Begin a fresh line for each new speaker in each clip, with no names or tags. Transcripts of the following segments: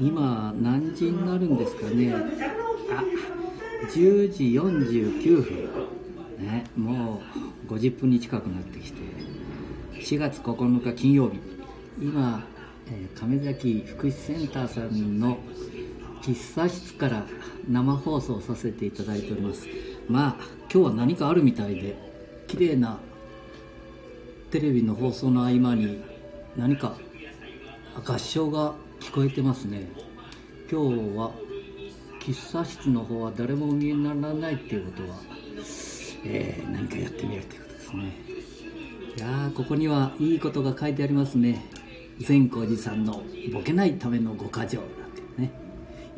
今何時になるんですかね？あ10時49分。ねもう50分に近くなってきて。4月9日金曜日。今、えー亀崎福祉センターさんの喫茶室から生放送させていただいております。まあ今日は何かあるみたいで綺麗なテレビの放送の合間に何か合唱が聞こえてますね。今日は喫茶室の方は誰もお見えにならないっていうことは、えー何かやってみるということですね。いやーここにはいいことが書いてありますね。善光寺さんのボケないための五箇条なんていうね。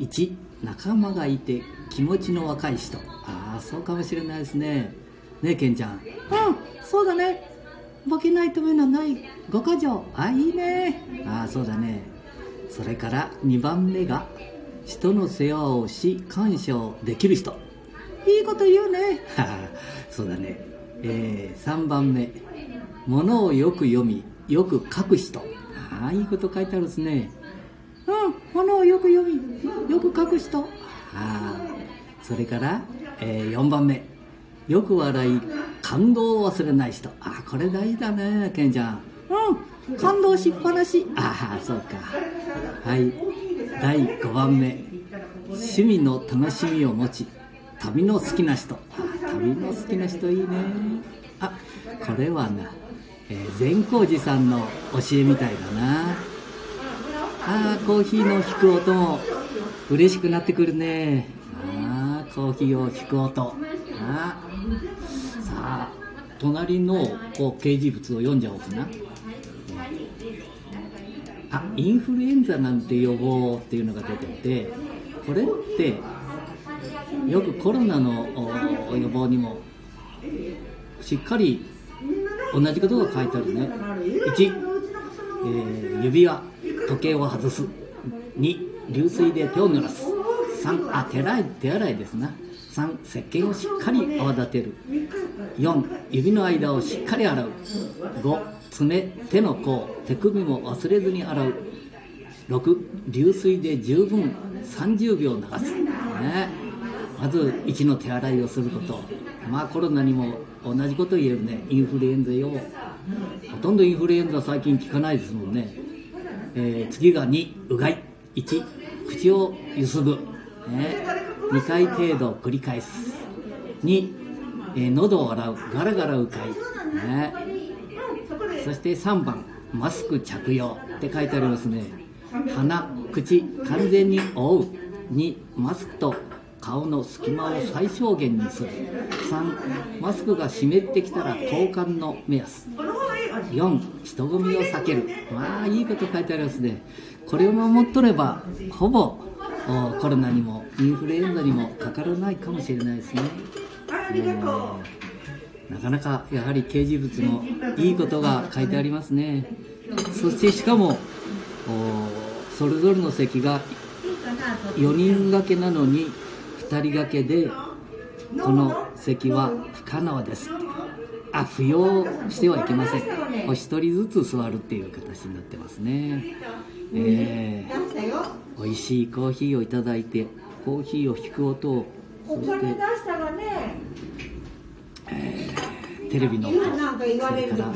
1仲間がいて気持ちの若い人。ああそうかもしれないですね。ねえケンちゃん。うんそうだね。ボケないためのない五箇条あいいね。ああそうだねそれから2番目が人の世話をし感謝をできる人。いいこと言うね。そうだね。えー、3番目。物をよく読みよく書く人。ああいいこと書いてあるんですね。うん物をよく読みよく書く人。ああそれから、え4番目。よく笑い感動を忘れない人。ああこれ大事だねケンちゃん。うん感動しっぱなし。ああそうか。はい。第5番目。趣味の楽しみを持ち旅の好きな人。あ旅の好きな人いいね。あこれはな、えー善光寺さんの教えみたいだな。あーコーヒーの引く音も嬉しくなってくるね。あーコーヒーを引く音。あさあ隣のこう掲示物を読んじゃおうかな。あインフルエンザなんて予防っていうのが出ててこれってよくコロナの予防にもしっかり同じことが書いてあるね。1、えー指輪時計を外す。2流水で手を濡らす。3あ手洗い手洗いですな。3石鹸をしっかり泡立てる。4指の間をしっかり洗う。5爪手の甲手首も忘れずに洗う。6流水で十分30秒流す、ね、まず1の手洗いをすること。まあコロナにも同じこと言えるね。インフルエンザ用。ほとんどインフルエンザ最近効かないですもんね、えー次が2うがい。1口をゆすぐ、ね、2回程度繰り返す。2、えー喉を洗う。ガラガラうかい、ね、そして3番マスク着用って書いてありますね。鼻口完全に覆う2マスクと顔の隙間を最小限にする。3マスクが湿ってきたら投函の目安。4人混みを避ける。まあいいこと書いてありますね。これを守っとればほぼおコロナにもインフルエンザにもかからないかもしれないですね。え。ーなかなかやはり掲示物もいいことが書いてありますね。そしてしかもそれぞれの席が4人掛けなのに2人掛けでこの席は不可能です。あ不要してはいけません。お一人ずつ座るっていう形になってますね。えー、美味しいコーヒーをいただいてコーヒーを引く音をそしてテレビの音それから、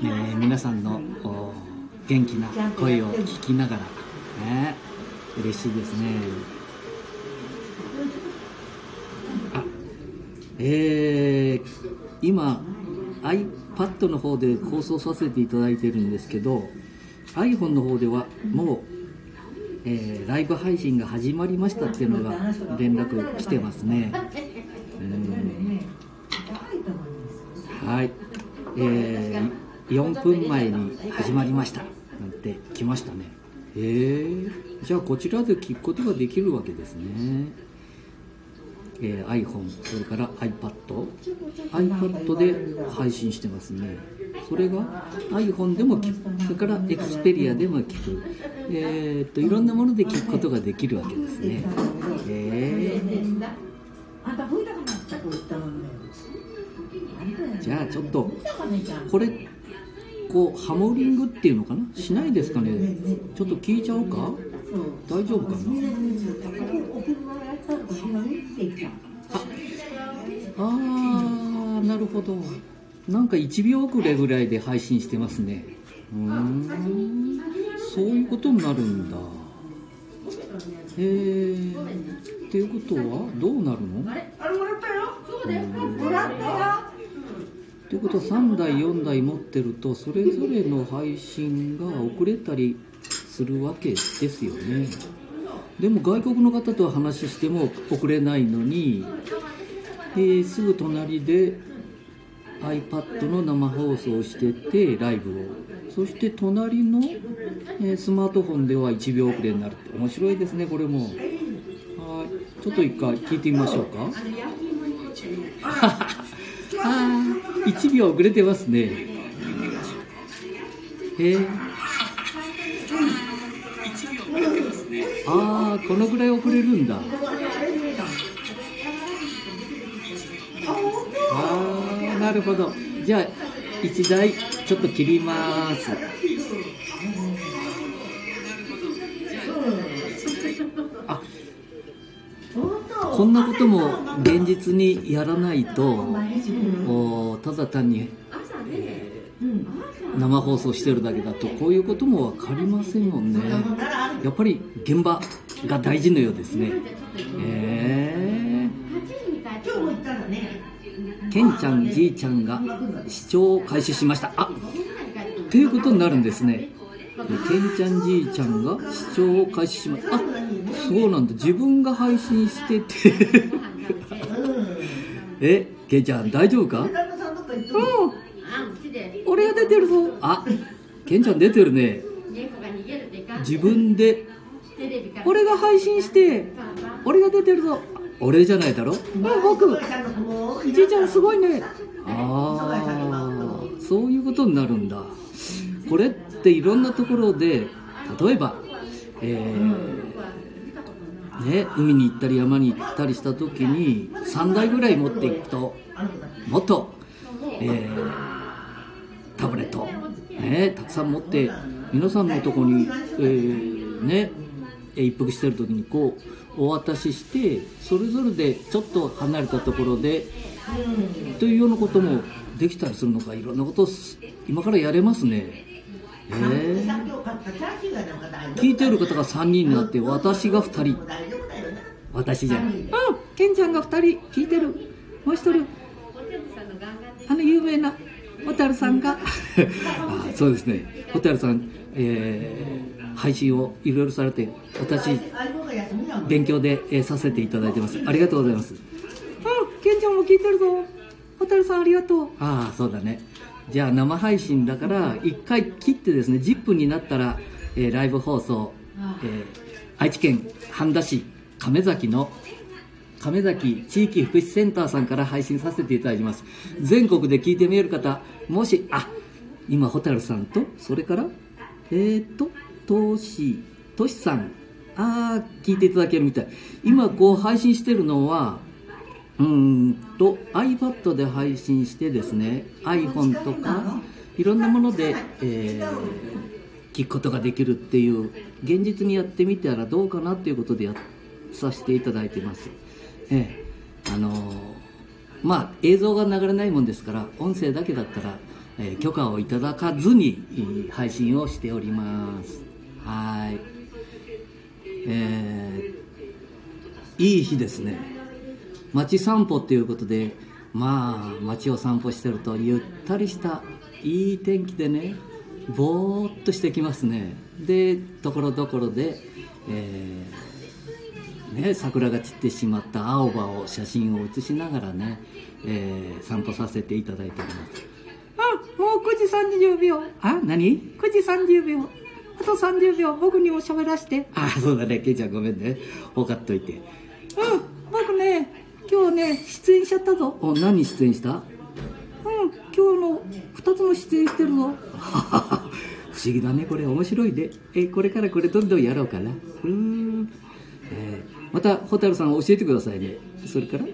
えー皆さんのお元気な声を聞きながら、ね、嬉しいですね。あえー今 iPad の方で放送させていただいてるんですけど iPhone の方ではもう、えーライブ配信が始まりましたっていうのが連絡来てますね。うんはい、えー、4分前に始まりました。なんて来ましたね。へえじゃあこちらで聞くことができるわけですね、えー iPhone それから iPadiPad で配信してますね。それが iPhone でも聞く。それから Xperia でも聞く。えーっといろんなもので聞くことができるわけですね。へえ
あ
じゃあちょっとこれこうハモリングっていうのかな？しないですかね？ちょっと聞いちゃおうか？大丈夫かな？ああなるほど。なんか1秒遅れぐらいで配信してますね。うーんそういうことになるんだ。へえっていうことはどうなるの？
あれもらったよ。もらったよ
ということは3台4台持ってるとそれぞれの配信が遅れたりするわけですよね。でも外国の方と話しても遅れないのに、えーすぐ隣で iPad の生放送をしててライブを。そして隣の、えスマートフォンでは1秒遅れになるって面白いですねこれも。はい。ちょっと一回聞いてみましょうか。あー1秒遅れてますね。へえ。ああこのぐらい遅れるんだ。ああなるほど。じゃあ1台ちょっと切りますこんなことも現実にやらないとおただ単に、えー生放送してるだけだとこういうことも分かりませんもんね。やっぱり現場が大事のようですね。えー、ケンちゃんじいちゃんが視聴を開始しました。あっていうことになるんですね。ケンちゃんじいちゃんが視聴を開始しましたあそうなんだ。自分が配信してて。え？ケンちゃん大丈夫か？うん。俺が出てるぞ。あケンちゃん出てるね。自分で。俺が配信して。俺が出てるぞ。俺じゃないだろ？うん僕。じいちゃんすごいね。ああそういうことになるんだ。これっていろんなところで例えばえーね、海に行ったり山に行ったりした時に3台ぐらい持っていくともっと、えータブレット、ね、たくさん持って皆さんのとこに、えーね一服してる時にこうお渡ししてそれぞれでちょっと離れたところでというようなこともできたりするのかいろんなことす今からやれますね。えー。聞いてる方が3人になって私が2人。私じゃないうんケンちゃんが2人。聞いてる。もう一人。あの有名なホタルさんが。あそうですね。ホタルさん、えー配信をいろいろされて私勉強で、えーさせていただいてます。ありがとうございます。あケンちゃんも聞いてるぞ。ホタルさんありがとう。ああそうだねじゃあ生配信だから1回切ってですね10分になったら、えーライブ放送、えー愛知県半田市亀崎の亀崎地域福祉センターさんから配信させていただきます。全国で聞いてみえる方もしあ今蛍さんとそれからえー、ととしとしさんああ聞いていただけるみたい。今こう配信してるのはうんと iPad で配信してですね iPhone とかいろんなもので、えー聞くことができるっていう現実にやってみたらどうかなっていうことでやさせていただいてます。ええ。あのーまあ映像が流れないもんですから音声だけだったら、えー許可をいただかずに配信をしております。はい。えーいい日ですね。街散歩っていうことでまあ街を散歩してるとゆったりしたいい天気でねぼーっとしてきますね。でところどころで、えーね、桜が散ってしまった青葉を写真を写しながらね、えー散歩させていただいております。あもう9時30秒。あ何 ?9 時30秒。あと30秒。僕にも喋らして。あそうだね。ケイちゃんごめんね。ほかっといて。うん僕ね今日ね出演しちゃったぞ。お何出演した？うん今日の2つも出演してるぞ。不思議だねこれ。面白いね。えこれからこれどんどんやろうかな。うーん、えーまた蛍さん教えてくださいね。それから？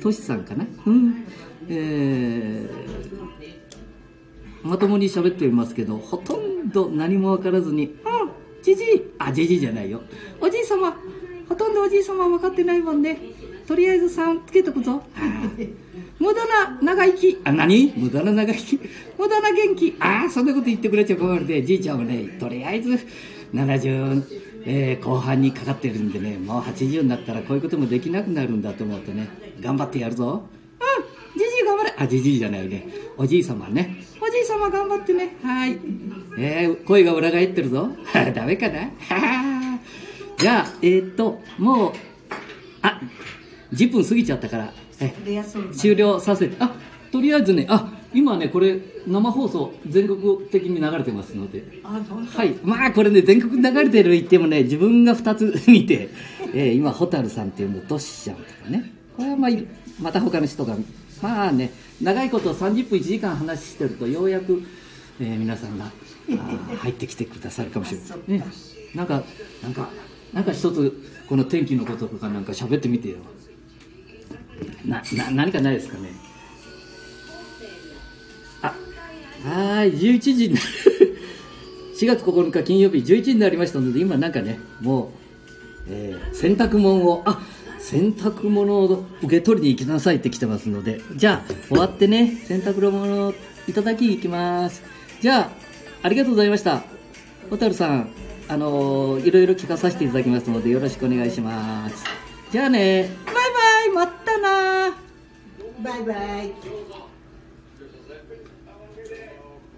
トシさんかな？うん。えーまともに喋っていますけどほとんど何も分からずに「うん。じじいあじじいじゃないよ。おじい様。ほとんどおじい様は分かってないもんねとりあえず3つけとくぞ。無駄な長生き。あ何？無駄な長生き？無駄な元気。ああそんなこと言ってくれちゃ困るでじいちゃんはねとりあえず70、えー後半にかかってるんでねもう80になったらこういうこともできなくなるんだと思ってね頑張ってやるぞ。うんじじい頑張れ。あじじいじゃないね。おじい様ね。おじい様頑張ってね。はい。えー、声が裏返ってるぞ。ダメかな？は はじゃあえー、っともうあ10分過ぎちゃったから。終了させて。あとりあえずねあ今ねこれ生放送全国的に流れてますので。はい。まあこれね全国に流れてる言ってもね自分が2つ 見て、えー今蛍さんっていうのとっしちゃんとかね。これはまあいまた他の人がまあね長いこと30分1時間話してるとようやく、えー皆さんが入ってきてくださるかもしれない、ね、なんかなんかなんか一つこの天気のこととかなんか喋ってみてよなな何かないですかね？あはい11時になる。4月9日金曜日11時になりましたので今なんかねもう、えー洗濯物をあ洗濯物を受け取りに行きなさいって来てますのでじゃあ終わってね洗濯物をいただきに行きます。じゃあありがとうございました。蛍さんあのーいろいろ聞かさせていただきますのでよろしくお願いします。じゃあね。
バイ